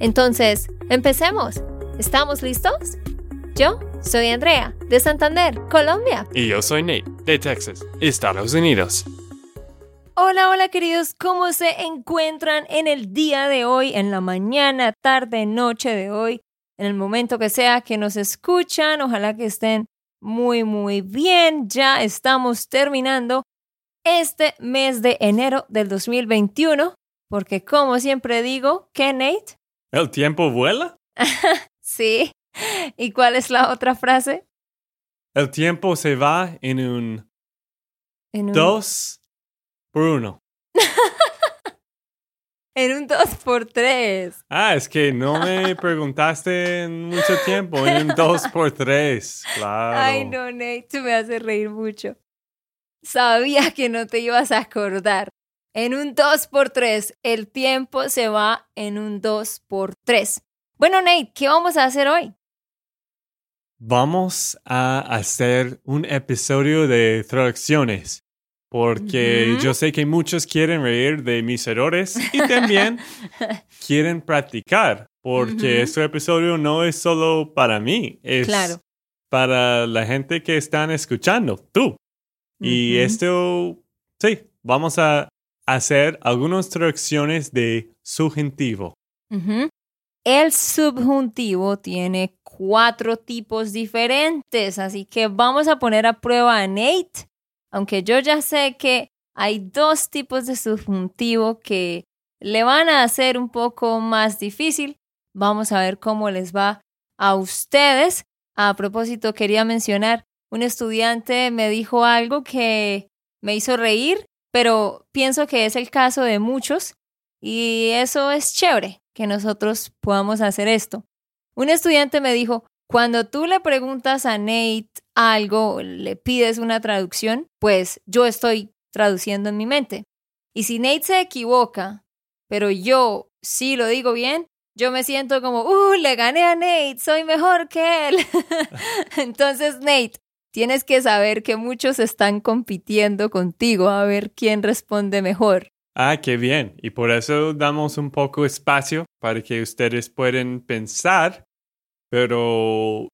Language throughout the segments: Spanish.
Entonces, empecemos. ¿Estamos listos? Yo soy Andrea, de Santander, Colombia. Y yo soy Nate, de Texas, Estados Unidos. Hola, hola queridos, ¿cómo se encuentran en el día de hoy, en la mañana, tarde, noche de hoy, en el momento que sea que nos escuchan? Ojalá que estén muy, muy bien. Ya estamos terminando este mes de enero del 2021, porque como siempre digo, ¿qué, Nate? ¿El tiempo vuela? sí. ¿Y cuál es la otra frase? El tiempo se va en un, en un... dos por uno. En un 2x3. Ah, es que no me preguntaste en mucho tiempo. En un 2x3, claro. Ay, no, Nate, tú me haces reír mucho. Sabía que no te ibas a acordar. En un 2x3, el tiempo se va en un 2x3. Bueno, Nate, ¿qué vamos a hacer hoy? Vamos a hacer un episodio de traducciones porque yo sé que muchos quieren reír de mis errores y también quieren practicar, porque este episodio no es solo para mí, es para la gente que están escuchando, tú. Y esto, sí, vamos a hacer algunas traducciones de subjuntivo. El subjuntivo tiene cuatro tipos diferentes, así que vamos a poner a prueba a Nate aunque yo ya sé que hay dos tipos de subjuntivo que le van a hacer un poco más difícil. Vamos a ver cómo les va a ustedes. A propósito, quería mencionar, un estudiante me dijo algo que me hizo reír, pero pienso que es el caso de muchos y eso es chévere, que nosotros podamos hacer esto. Un estudiante me dijo, cuando tú le preguntas a Nate algo, le pides una traducción, pues yo estoy traduciendo en mi mente. Y si Nate se equivoca, pero yo sí lo digo bien, yo me siento como, uh, le gané a Nate, soy mejor que él. Entonces, Nate, tienes que saber que muchos están compitiendo contigo a ver quién responde mejor. Ah, qué bien. Y por eso damos un poco espacio para que ustedes puedan pensar pero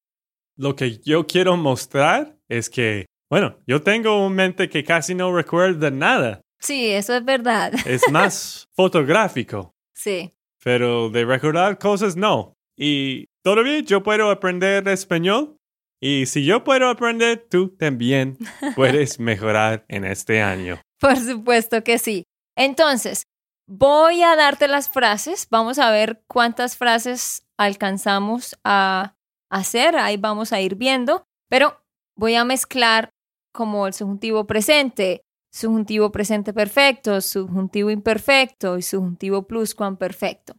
lo que yo quiero mostrar es que, bueno, yo tengo un mente que casi no recuerda nada. Sí, eso es verdad. Es más fotográfico. Sí. Pero de recordar cosas no. Y todavía yo puedo aprender español. Y si yo puedo aprender, tú también puedes mejorar en este año. Por supuesto que sí. Entonces, voy a darte las frases. Vamos a ver cuántas frases alcanzamos a hacer, ahí vamos a ir viendo, pero voy a mezclar como el subjuntivo presente, subjuntivo presente perfecto, subjuntivo imperfecto y subjuntivo pluscuamperfecto.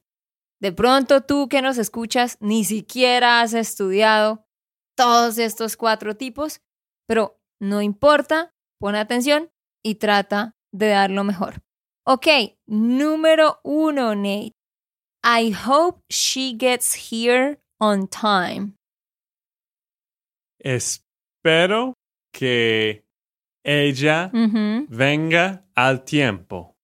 De pronto tú que nos escuchas ni siquiera has estudiado todos estos cuatro tipos, pero no importa, pon atención y trata de dar lo mejor. Ok, número uno, Nate. I hope she gets here on time. Espero que ella venga al tiempo.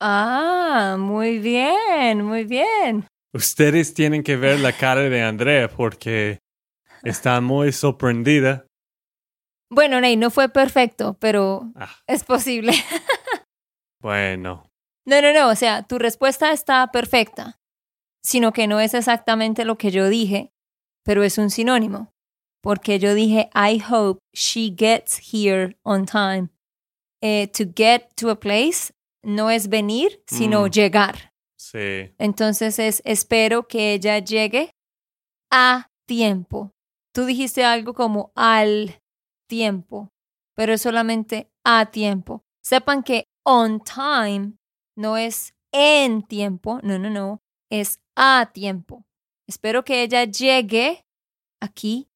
Ah, muy bien, muy bien. Ustedes tienen que ver la cara de Andrea porque está muy sorprendida. Bueno, Ney, no fue perfecto, pero ah. es posible. bueno. No, no, no, o sea, tu respuesta está perfecta sino que no es exactamente lo que yo dije, pero es un sinónimo, porque yo dije, I hope she gets here on time. Eh, to get to a place no es venir, sino mm. llegar. Sí. Entonces es, espero que ella llegue a tiempo. Tú dijiste algo como al tiempo, pero es solamente a tiempo. Sepan que on time no es en tiempo, no, no, no, es a tiempo. Espero que ella llegue aquí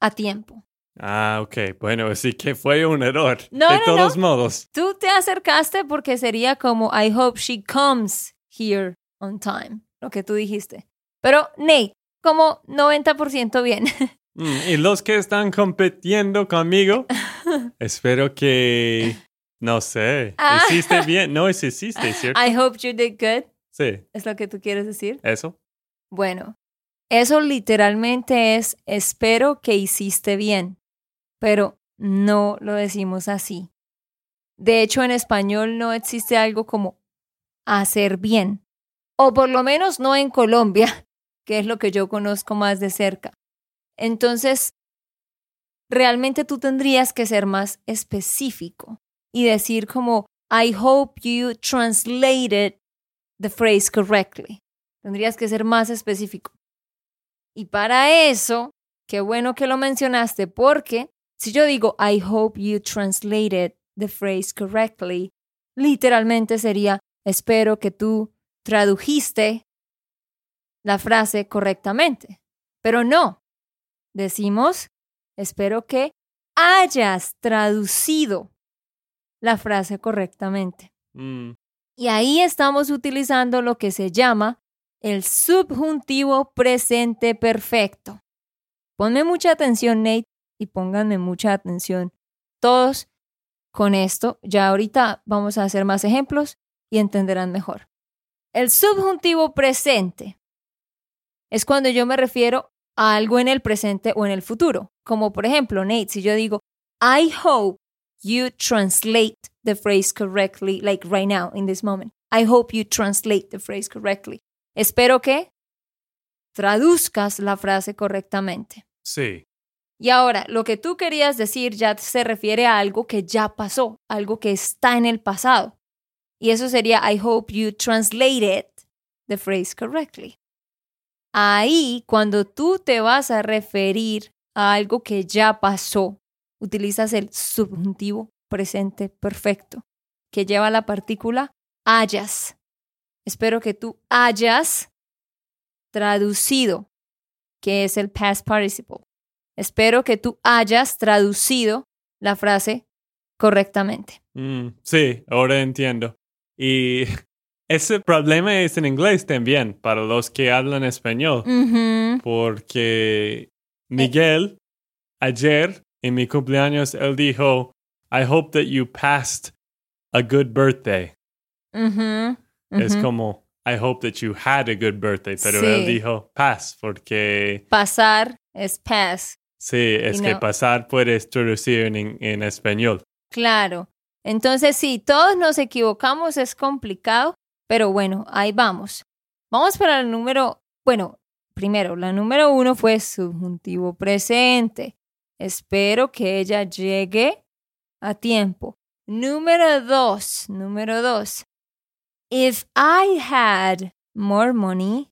a tiempo. Ah, ok. Bueno, así que fue un error. No, de no, todos no. modos. Tú te acercaste porque sería como I hope she comes here on time, lo que tú dijiste. Pero Nate, como 90% bien. Mm, y los que están compitiendo conmigo, espero que, no sé, Ah. hiciste bien. No, es hiciste, ¿cierto? I hope you did good, Sí, es lo que tú quieres decir. eso. Bueno, eso literalmente es espero que hiciste bien, pero no lo decimos así. De hecho, en español no existe algo como hacer bien, o por lo menos no en Colombia, que es lo que yo conozco más de cerca. Entonces, realmente tú tendrías que ser más específico y decir como, I hope you translated the phrase correctly. Tendrías que ser más específico. Y para eso, qué bueno que lo mencionaste, porque si yo digo, I hope you translated the phrase correctly, literalmente sería, espero que tú tradujiste la frase correctamente. Pero no, decimos, espero que hayas traducido la frase correctamente. Mm, Y ahí estamos utilizando lo que se llama el subjuntivo presente perfecto. Ponme mucha atención, Nate, y pónganme mucha atención todos con esto. Ya ahorita vamos a hacer más ejemplos y entenderán mejor. El subjuntivo presente es cuando yo me refiero a algo en el presente o en el futuro. Como por ejemplo, Nate, si yo digo, I hope you translate the phrase correctly, like right now, in this moment. I hope you translate the phrase correctly. Espero que traduzcas la frase correctamente. sí. Y ahora, lo que tú querías decir ya se refiere a algo que ya pasó, algo que está en el pasado. Y eso sería, I hope you translated the phrase correctly. Ahí, cuando tú te vas a referir a algo que ya pasó, utilizas el subjuntivo presente perfecto, que lleva la partícula hayas. Espero que tú hayas traducido, que es el past participle. Espero que tú hayas traducido la frase correctamente. Mm, sí, ahora entiendo. Y ese problema es en inglés también, para los que hablan español, porque Miguel, ayer en mi cumpleaños, él dijo, I hope that you passed a good birthday. Es como, I hope that you had a good birthday, pero él dijo pass, porque Pasar es pass. sí, es que no- pasar puedes traducir en, en español. Claro. Entonces, sí, todos nos equivocamos, es complicado, pero bueno, ahí vamos. Vamos para el número, bueno, primero, la número uno fue subjuntivo presente. Espero que ella llegue a tiempo. Número dos, número dos. If I had more money,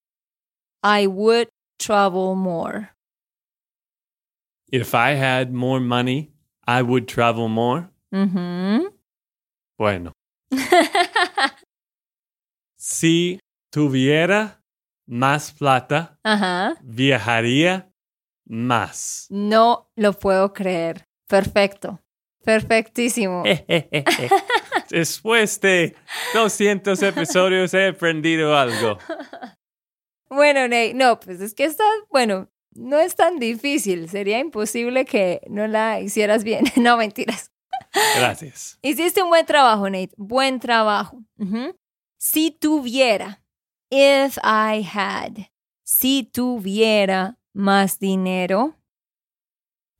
I would travel more. If I had more money, I would travel more. Bueno, si tuviera más plata, Ajá. viajaría más. No lo puedo creer. Perfecto. Perfectísimo. Después de 200 episodios he aprendido algo. Bueno, Nate, no, pues es que está, bueno, no es tan difícil. Sería imposible que no la hicieras bien. No, mentiras. Gracias. Hiciste un buen trabajo, Nate. Buen trabajo. Si tuviera, if I had, si tuviera más dinero,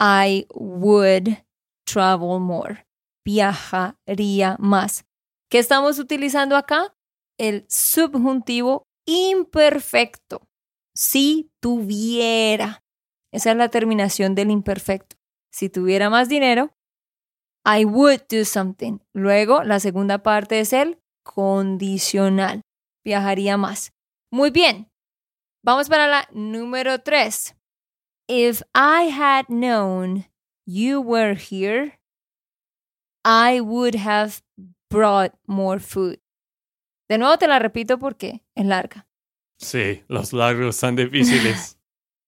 I would travel more. Viajaría más. ¿Qué estamos utilizando acá? El subjuntivo imperfecto. Si tuviera. Esa es la terminación del imperfecto. Si tuviera más dinero, I would do something. Luego, la segunda parte es el condicional. Viajaría más. Muy bien. Vamos para la número tres. If I had known you were here, I would have brought more food. De nuevo te la repito porque es larga. Sí, los largos son difíciles.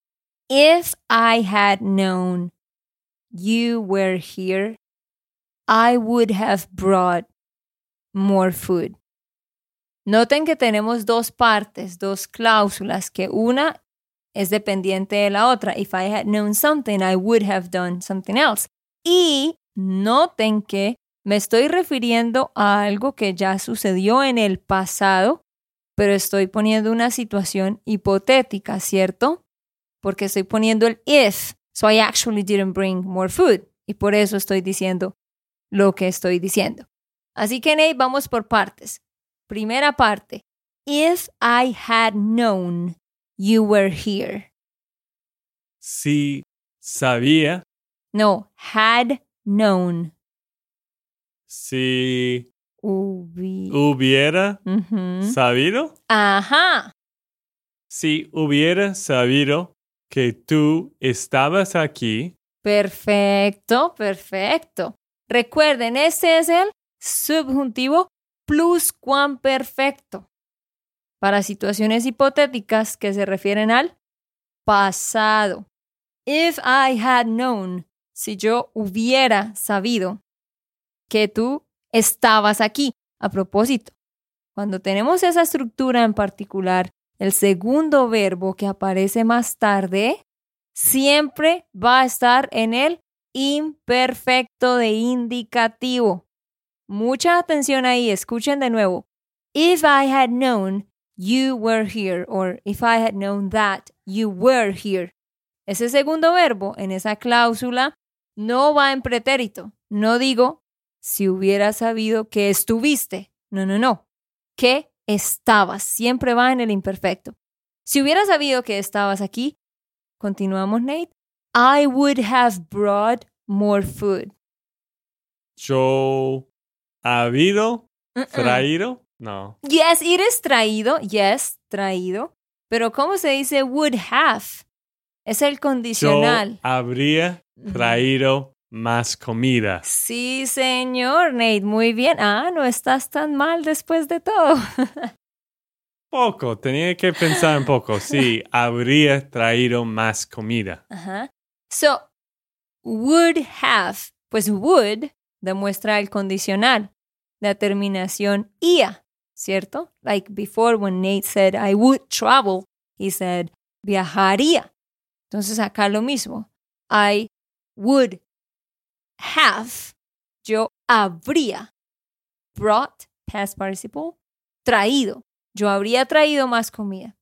If I had known you were here, I would have brought more food. Noten que tenemos dos partes, dos cláusulas, que una es dependiente de la otra. If I had known something, I would have done something else. Y noten que me estoy refiriendo a algo que ya sucedió en el pasado, pero estoy poniendo una situación hipotética, ¿cierto? Porque estoy poniendo el if, so I actually didn't bring more food. Y por eso estoy diciendo lo que estoy diciendo. Así que, Nate, vamos por partes. Primera parte. If I had known you were here. Si sabía, No, had known. si Hubi- hubiera sabido, Ajá. si hubiera sabido que tú estabas aquí, Perfecto, perfecto. Recuerden, ese es el subjuntivo perfecto para situaciones hipotéticas que se refieren al pasado. If I had known, si yo hubiera sabido que tú estabas aquí. A propósito, cuando tenemos esa estructura en particular, el segundo verbo que aparece más tarde siempre va a estar en el imperfecto de indicativo. Mucha atención ahí, escuchen de nuevo. If I had known you were here, or if I had known that you were here. Ese segundo verbo en esa cláusula no va en pretérito. No digo si hubiera sabido que estuviste. No, no, no. Que estabas. Siempre va en el imperfecto. Si hubiera sabido que estabas aquí, continuamos, Nate. I would have brought more food. yo habido, traído, no. Yes, it is traído. Yes, traído. Pero ¿cómo se dice would have? Es el Yo condicional. habría traído más comida. Sí, señor, Nate. Muy bien. Ah, no estás tan mal después de todo. Poco, tenía que pensar un poco. Sí, habría traído más comida. Ajá. So, would have, pues would demuestra el condicional, la terminación ia, ¿cierto? Like before when Nate said I would travel, he said viajaría. Entonces acá lo mismo. I would have, yo habría brought, past participle, traído. Yo habría traído más comida.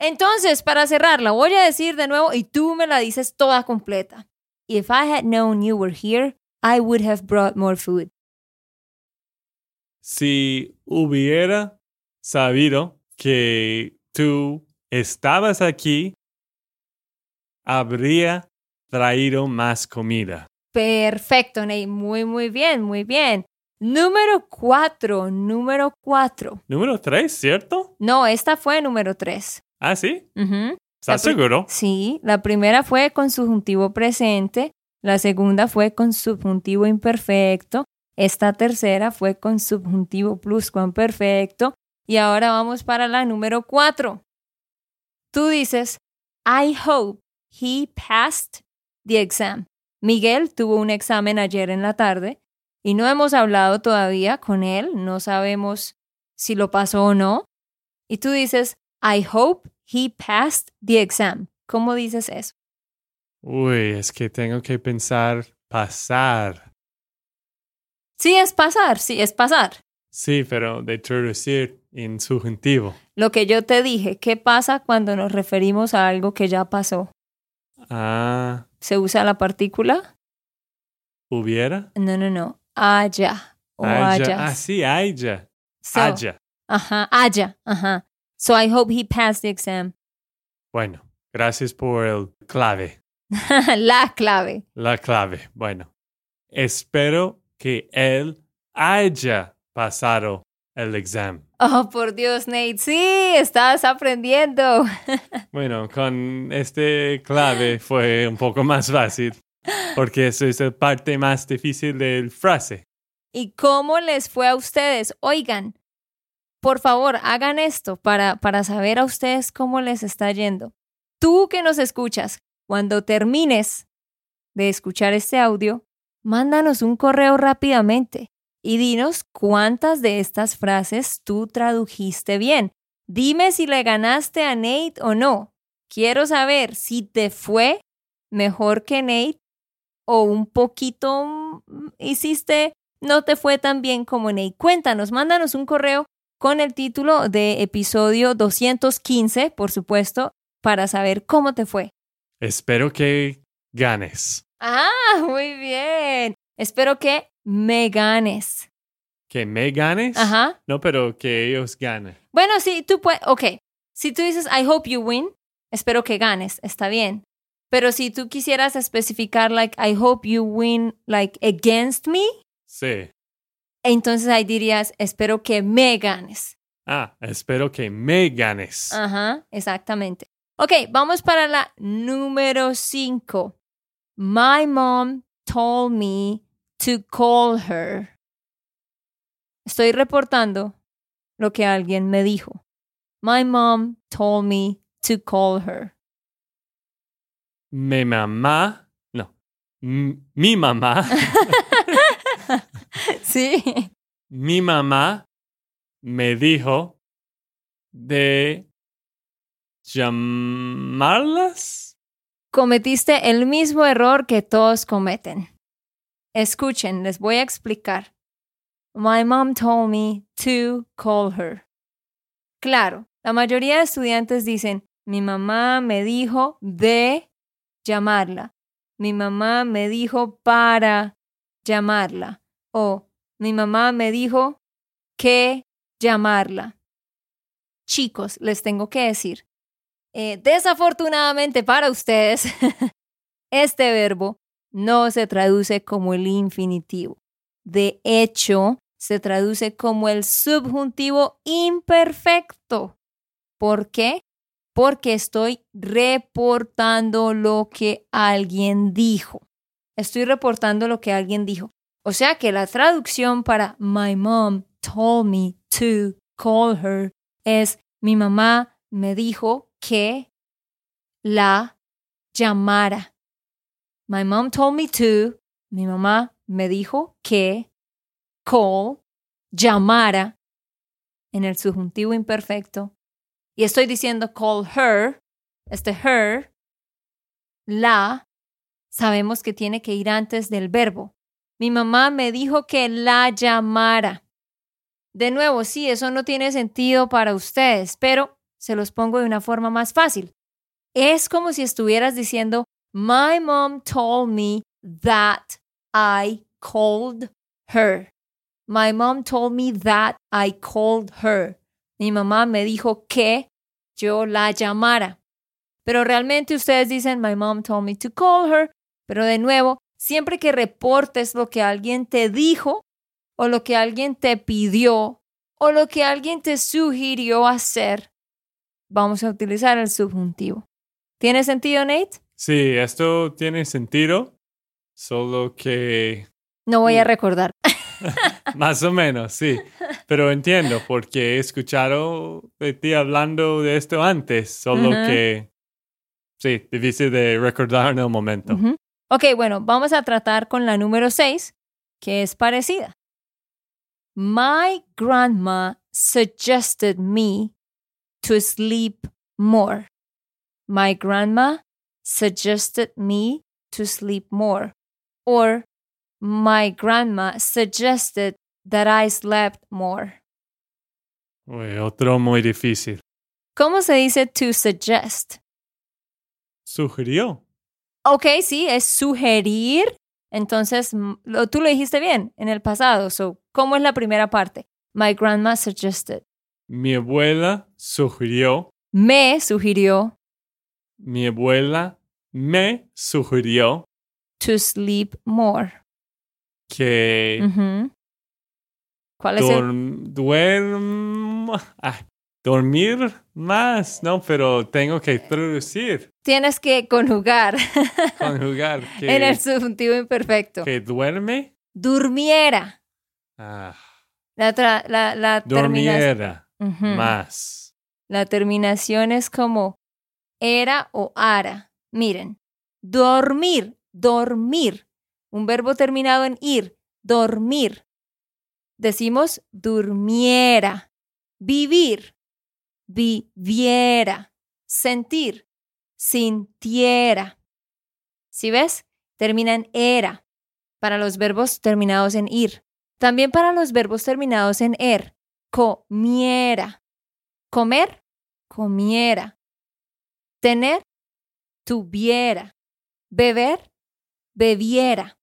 Entonces, para cerrar, la voy a decir de nuevo y tú me la dices toda completa. If I had known you were here, I would have brought more food. Si hubiera sabido que tú estabas aquí, habría traído más comida. Perfecto, Nate. Muy, muy bien, muy bien. Número cuatro, número cuatro. Número tres, ¿cierto? No, esta fue número tres. Ah, sí. ¿Estás seguro? Sí, la primera fue con subjuntivo presente, la segunda fue con subjuntivo imperfecto, esta tercera fue con subjuntivo pluscuamperfecto y ahora vamos para la número cuatro. Tú dices, I hope he passed the exam. Miguel tuvo un examen ayer en la tarde y no hemos hablado todavía con él, no sabemos si lo pasó o no. Y tú dices, I hope he passed the exam. ¿Cómo dices eso? Uy, es que tengo que pensar pasar. Sí, es pasar, sí, es pasar. Sí, pero de traducir en subjuntivo. Lo que yo te dije, ¿qué pasa cuando nos referimos a algo que ya pasó? Ah, ¿Se usa la partícula? hubiera. No, no, no. Haya o Haya. Ah, sí, haya. So, Haya. Ajá, haya, ajá. So I hope he passed the exam. Bueno, gracias por el clave. la clave. La clave. Bueno, espero que él haya pasado el examen. Oh, por Dios, Nate. Sí, estás aprendiendo. Bueno, con este clave fue un poco más fácil, porque eso es la parte más difícil del frase. ¿Y cómo les fue a ustedes? Oigan, por favor, hagan esto para, para saber a ustedes cómo les está yendo. Tú que nos escuchas, cuando termines de escuchar este audio, mándanos un correo rápidamente y dinos cuántas de estas frases tú tradujiste bien. Dime si le ganaste a Nate o no. Quiero saber si te fue mejor que Nate o un poquito mm, hiciste, no te fue tan bien como Nate. Cuéntanos, mándanos un correo con el título de episodio 215, por supuesto, para saber cómo te fue. Espero que ganes. Ah, muy bien. Espero que me ganes. ¿Que me ganes? Ajá. No, pero que ellos ganen. Bueno, sí, tú puedes, ok. Si tú dices, I hope you win, espero que ganes, está bien. Pero si tú quisieras especificar, like, I hope you win, like, against me, Sí. entonces ahí dirías, espero que me ganes. Ah, espero que me ganes. Ajá, exactamente. Ok, vamos para la número 5. My mom told me to call her. Estoy reportando lo que alguien me dijo. My mom told me to call her. Mi mamá, no, mi mamá, Sí. mi mamá me dijo de llamarlas. Cometiste el mismo error que todos cometen. Escuchen, les voy a explicar. My mom told me to call her. Claro, la mayoría de estudiantes dicen, mi mamá me dijo de llamarla. Mi mamá me dijo para llamarla. O mi mamá me dijo que llamarla. Chicos, les tengo que decir, eh, desafortunadamente para ustedes, este verbo no se traduce como el infinitivo. De hecho, se traduce como el subjuntivo imperfecto. ¿Por qué? Porque estoy reportando lo que alguien dijo. Estoy reportando lo que alguien dijo. O sea que la traducción para My mom told me to call her es mi mamá me dijo que la llamara. My mom told me to. Mi mamá me dijo que call, llamara en el subjuntivo imperfecto. Y estoy diciendo call her. Este her, la, sabemos que tiene que ir antes del verbo. Mi mamá me dijo que la llamara. De nuevo, sí, eso no tiene sentido para ustedes, pero se los pongo de una forma más fácil. Es como si estuvieras diciendo, My mom told me that I called her. My mom told me that I called her. Mi mamá me dijo que yo la llamara. Pero realmente ustedes dicen, My mom told me to call her. Pero de nuevo, siempre que reportes lo que alguien te dijo, o lo que alguien te pidió, o lo que alguien te sugirió hacer, vamos a utilizar el subjuntivo. ¿Tiene sentido, Nate? Sí, esto tiene sentido, solo que No voy a Mm. recordar. más o menos, sí. Pero entiendo, porque he escuchado de ti hablando de esto antes, solo que sí, difícil de recordar en el momento. Ujú. Ok, bueno, vamos a tratar con la número 6, que es parecida. My grandma suggested me to sleep more. My grandma suggested me to sleep more. Or my grandma suggested that I slept more. Uy, otro muy difícil. ¿Cómo se dice to suggest? Sugirió. Ok, sí, es sugerir. Entonces, lo- tú lo dijiste bien en el pasado. So, ¿Cómo es la primera parte? My grandma suggested. Mi abuela sugirió. Me sugirió Mi abuela me sugirió to sleep more. que. ¿Cuál es el? ah, dormir más, no, pero tengo que traducir, Tienes que conjugar conjugar que, en el subjuntivo imperfecto. que duerme, Durmiera. ah, La, la, la terminación. Más. La terminación es como era o ara. Miren, dormir, dormir. Un verbo terminado en ir, dormir. Decimos durmiera, vivir, viviera, sentir, sintiera. ¿Sí ves? Termina en era para los verbos terminados en ir. También para los verbos terminados en er. Comiera. Comer, comiera. Tener, tuviera. Beber, bebiera.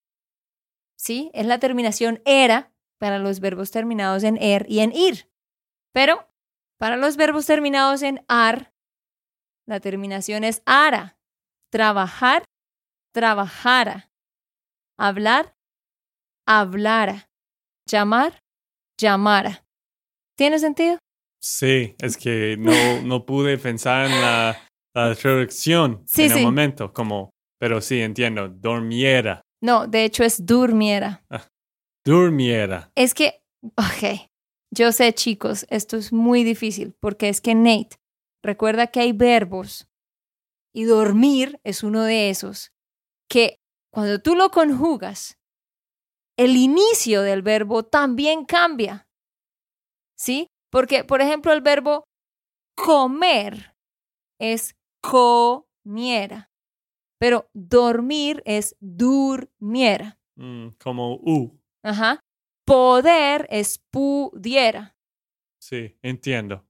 ¿Sí? Es la terminación era para los verbos terminados en er y en ir. Pero para los verbos terminados en ar, la terminación es ara. Trabajar, trabajara. Hablar, hablara. Llamar, llamara. ¿Tiene sentido? Sí, es que no, no pude pensar en la, la traducción Sí, en sí. el momento, como, pero sí entiendo, dormiera, No, de hecho es durmiera. durmiera. Es que, ok, yo sé chicos, esto es muy difícil porque es que Nate, recuerda que hay verbos y dormir es uno de esos que cuando tú lo conjugas, el inicio del verbo también cambia. ¿Sí? Porque, por ejemplo, el verbo comer es comiera, pero dormir es durmiera. Mm, como U, Ajá. Poder es pudiera. sí, entiendo.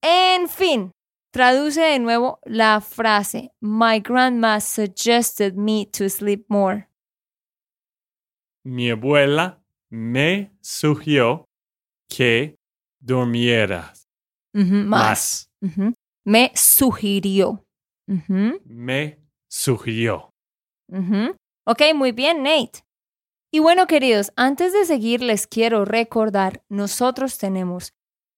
En fin, traduce de nuevo la frase. My grandma suggested me to sleep more. Mi abuela me sugirió que durmieras más. Me sugirió. Me sugirió. Ok, muy bien, Nate. Y bueno, queridos, antes de seguir, les quiero recordar, nosotros tenemos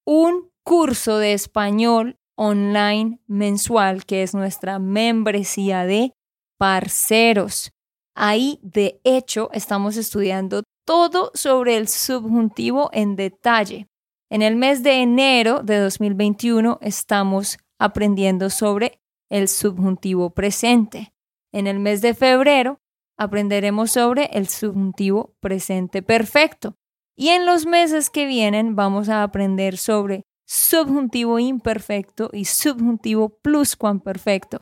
un curso de español online mensual que es nuestra membresía de parceros. Ahí, de hecho, estamos estudiando todo sobre el subjuntivo en detalle. En el mes de enero de 2021 estamos aprendiendo sobre el subjuntivo presente. En el mes de febrero aprenderemos sobre el subjuntivo presente perfecto. Y en los meses que vienen vamos a aprender sobre subjuntivo imperfecto y subjuntivo pluscuamperfecto.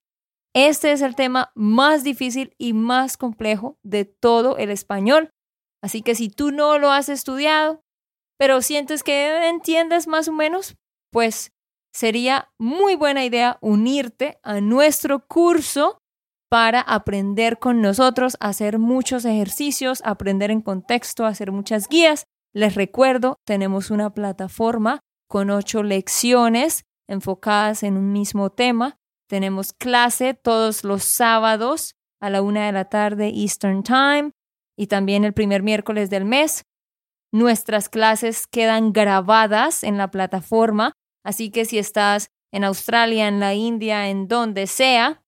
Este es el tema más difícil y más complejo de todo el español. Así que si tú no lo has estudiado, pero sientes que entiendes más o menos, pues sería muy buena idea unirte a nuestro curso para aprender con nosotros, hacer muchos ejercicios, aprender en contexto, hacer muchas guías. Les recuerdo, tenemos una plataforma con ocho lecciones enfocadas en un mismo tema. Tenemos clase todos los sábados a la una de la tarde Eastern Time y también el primer miércoles del mes. Nuestras clases quedan grabadas en la plataforma, así que si estás en Australia, en la India, en donde sea,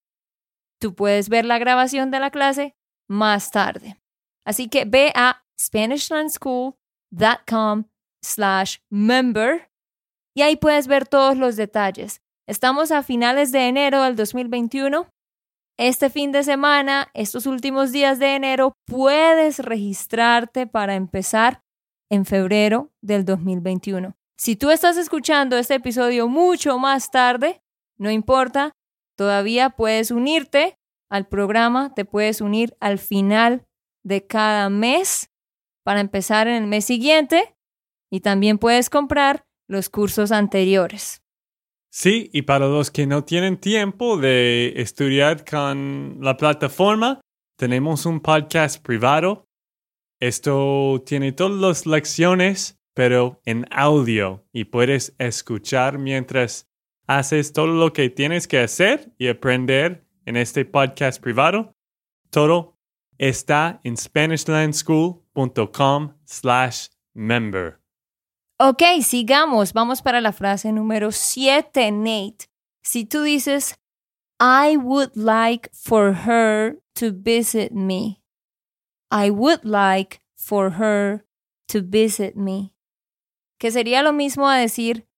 tú puedes ver la grabación de la clase más tarde. Así que ve a SpanishLandSchool.com slash member y ahí puedes ver todos los detalles. Estamos a finales de enero del 2021. Este fin de semana, estos últimos días de enero, puedes registrarte para empezar en febrero del 2021. Si tú estás escuchando este episodio mucho más tarde, no importa, todavía puedes unirte al programa, te puedes unir al final de cada mes para empezar en el mes siguiente y también puedes comprar los cursos anteriores. Sí, y para los que no tienen tiempo de estudiar con la plataforma, tenemos un podcast privado. Esto tiene todas las lecciones, pero en audio, y puedes escuchar mientras haces todo lo que tienes que hacer y aprender en este podcast privado. Todo está en SpanishLandSchool.com slash member. Ok, sigamos. Vamos para la frase número 7, Nate. Si tú dices, I would like for her to visit me. I would like for her to visit me. Que sería lo mismo a decir,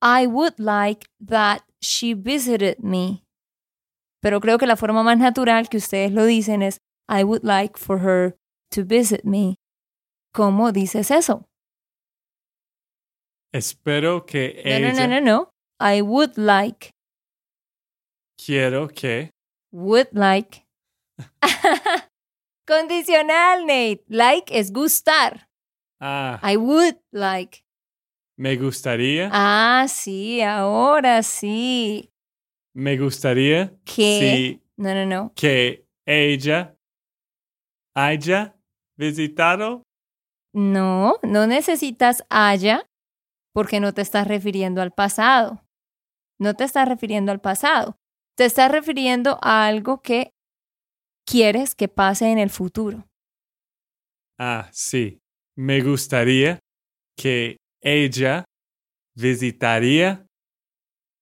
I would like that she visited me. Pero creo que la forma más natural que ustedes lo dicen es I would like for her to visit me. ¿Cómo dices eso? Espero que No, ella... no, no, no, no. I would like, Quiero que... would like. Condicional, Nate. Like es gustar. Ah, I would like. me gustaría... Ah, sí, ahora sí. Me gustaría... Sí, No, no, no. que ella haya visitado. No, no necesitas haya porque no te estás refiriendo al pasado. No te estás refiriendo al pasado. Te estás refiriendo a algo que quieres que pase en el futuro. Ah, sí. Me gustaría que ella visitaría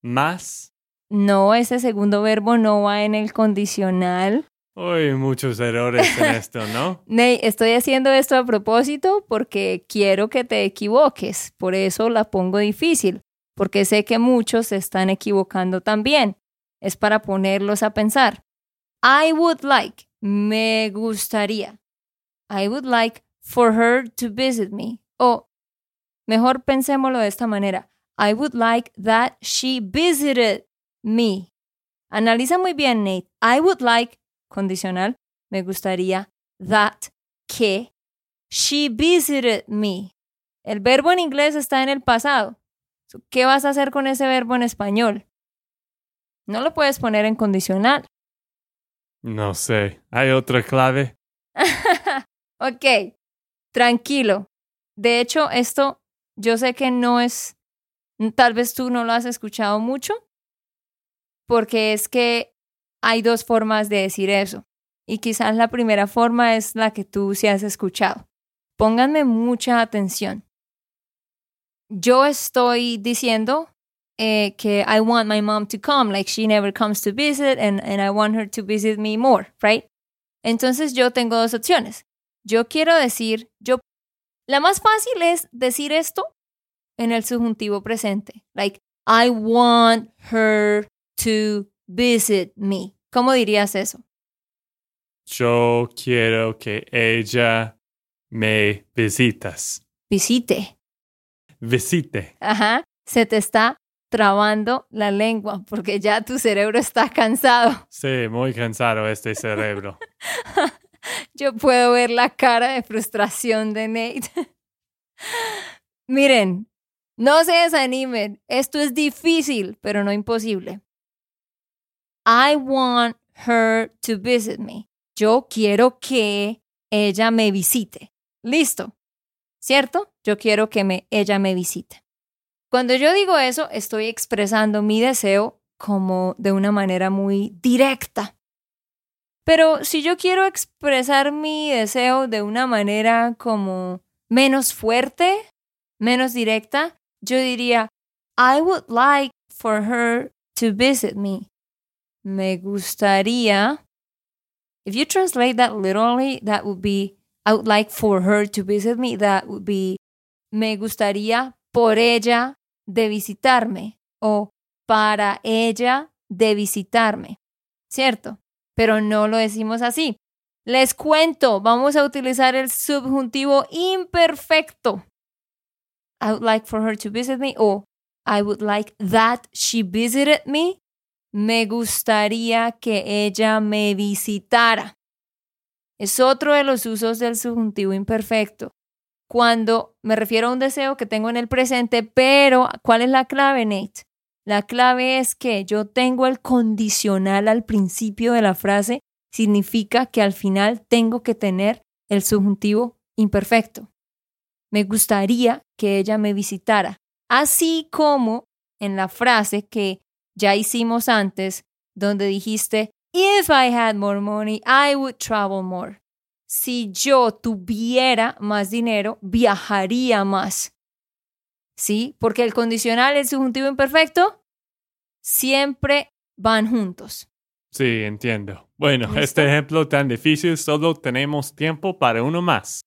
más. No, ese segundo verbo no va en el condicional. Uy, muchos errores en esto, ¿no? Ney, estoy haciendo esto a propósito porque quiero que te equivoques. Por eso la pongo difícil, porque sé que muchos se están equivocando también. Es para ponerlos a pensar. I would like, me gustaría. I would like for her to visit me. O mejor pensémoslo de esta manera. I would like that she visited me. Analiza muy bien, Nate. I would like, condicional, me gustaría that que she visited me. El verbo en inglés está en el pasado. ¿Qué vas a hacer con ese verbo en español? No lo puedes poner en condicional. No sé. ¿Hay otra clave? ok, tranquilo. De hecho, esto yo sé que no es, tal vez tú no lo has escuchado mucho, porque es que hay dos formas de decir eso. Y quizás la primera forma es la que tú sí has escuchado. Pónganme mucha atención. Yo estoy diciendo eh, que I want my mom to come, like she never comes to visit and, and I want her to visit me more, right? Entonces yo tengo dos opciones. Yo quiero decir, yo, la más fácil es decir esto en el subjuntivo presente, like I want her to visit me. ¿Cómo dirías eso? Yo quiero que ella me visitas. Visite. Visite. Ajá. Se te está trabando la lengua porque ya tu cerebro está cansado. Sí, muy cansado este cerebro. Yo puedo ver la cara de frustración de Nate. Miren, no se desanimen. Esto es difícil, pero no imposible. I want her to visit me. Yo quiero que ella me visite. Listo. ¿Cierto? Yo quiero que me, ella me visite. Cuando yo digo eso, estoy expresando mi deseo como de una manera muy directa. Pero si yo quiero expresar mi deseo de una manera como menos fuerte, menos directa, yo diría, I would like for her to visit me. Me gustaría. If you translate that literally, that would be, I would like for her to visit me. That would be, me gustaría por ella de visitarme o para ella de visitarme. ¿Cierto? Pero no lo decimos así. Les cuento, vamos a utilizar el subjuntivo imperfecto. I would like for her to visit me o I would like that she visited me. Me gustaría que ella me visitara. Es otro de los usos del subjuntivo imperfecto. Cuando me refiero a un deseo que tengo en el presente, pero ¿cuál es la clave, Nate? La clave es que yo tengo el condicional al principio de la frase, significa que al final tengo que tener el subjuntivo imperfecto. Me gustaría que ella me visitara, así como en la frase que ya hicimos antes, donde dijiste, If I had more money, I would travel more. Si yo tuviera más dinero, viajaría más. ¿Sí? Porque el condicional y el subjuntivo imperfecto siempre van juntos. Sí, entiendo. Bueno, ¿Listo? este ejemplo tan difícil, solo tenemos tiempo para uno más.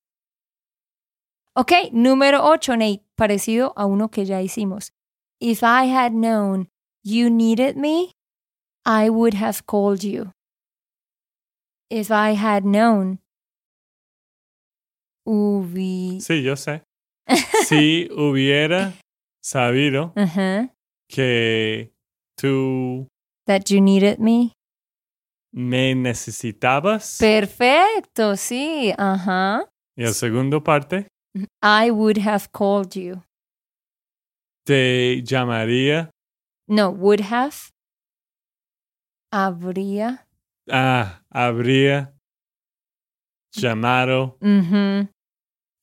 Ok, número 8, Nate, parecido a uno que ya hicimos. If I had known you needed me, I would have called you. If I had known. Hubi. Sí, yo sé. Si hubiera sabido Uh-huh. que tú That you needed me. me necesitabas. Perfecto, sí. Ajá. y la segunda parte, I would have called you. te llamaría. No, would have. Habría. Ah, habría llamado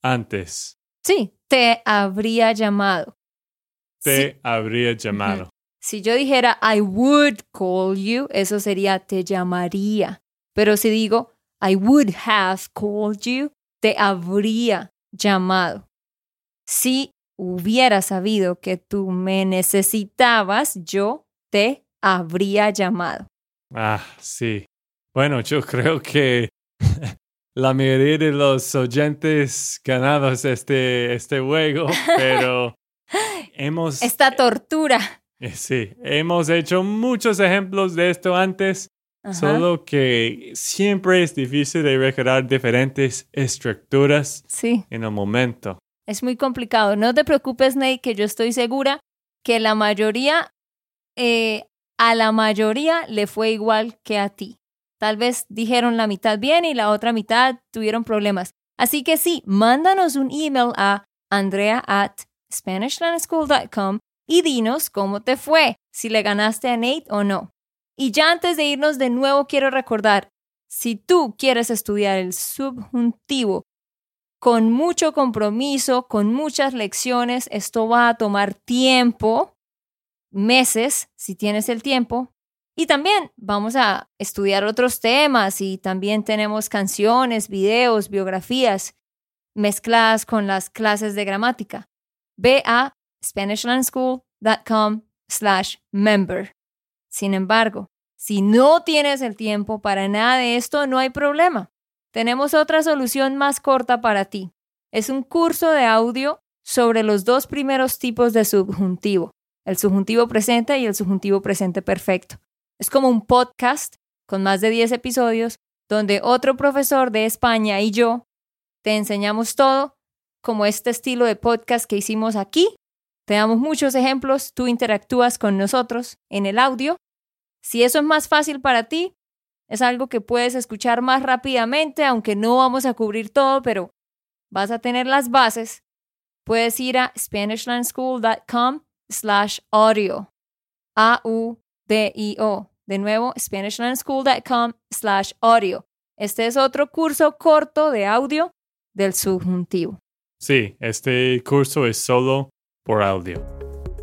antes. Sí, te habría llamado. Te habría llamado. Si yo dijera I would call you, eso sería te llamaría. Pero si digo I would have called you, te habría llamado. Si hubiera sabido que tú me necesitabas, yo te habría llamado. Ah, sí. Bueno, yo creo que la mayoría de los oyentes ganamos este, este juego, pero hemos, Esta tortura. eh, sí, hemos hecho muchos ejemplos de esto antes, Ajá. solo que siempre es difícil de recordar diferentes estructuras Sí. en el momento. Es muy complicado. No te preocupes, Nate, que yo estoy segura que la mayoría, eh, a la mayoría le fue igual que a ti. Tal vez dijeron la mitad bien y la otra mitad tuvieron problemas. Así que sí, mándanos un email a andrea at SpanishLandSchool.com y dinos cómo te fue, si le ganaste a Nate o no. Y ya antes de irnos de nuevo quiero recordar, si tú quieres estudiar el subjuntivo con mucho compromiso, con muchas lecciones. Esto va a tomar tiempo, meses, si tienes el tiempo. Y también vamos a estudiar otros temas y también tenemos canciones, videos, biografías mezcladas con las clases de gramática. Ve a SpanishLandSchool.com slash member. Sin embargo, si no tienes el tiempo para nada de esto, no hay problema. Tenemos otra solución más corta para ti. Es un curso de audio sobre los dos primeros tipos de subjuntivo, el subjuntivo presente y el subjuntivo presente perfecto. Es como un podcast con más de 10 episodios donde otro profesor de España y yo te enseñamos todo como este estilo de podcast que hicimos aquí. Te damos muchos ejemplos, tú interactúas con nosotros en el audio. Si eso es más fácil para ti, es algo que puedes escuchar más rápidamente, aunque no vamos a cubrir todo, pero vas a tener las bases. Puedes ir a SpanishLandSchool.com slash audio. A-U-D-I-O. De nuevo, SpanishLandSchool.com slash audio. Este es otro curso corto de audio del subjuntivo. Sí, este curso es solo por audio.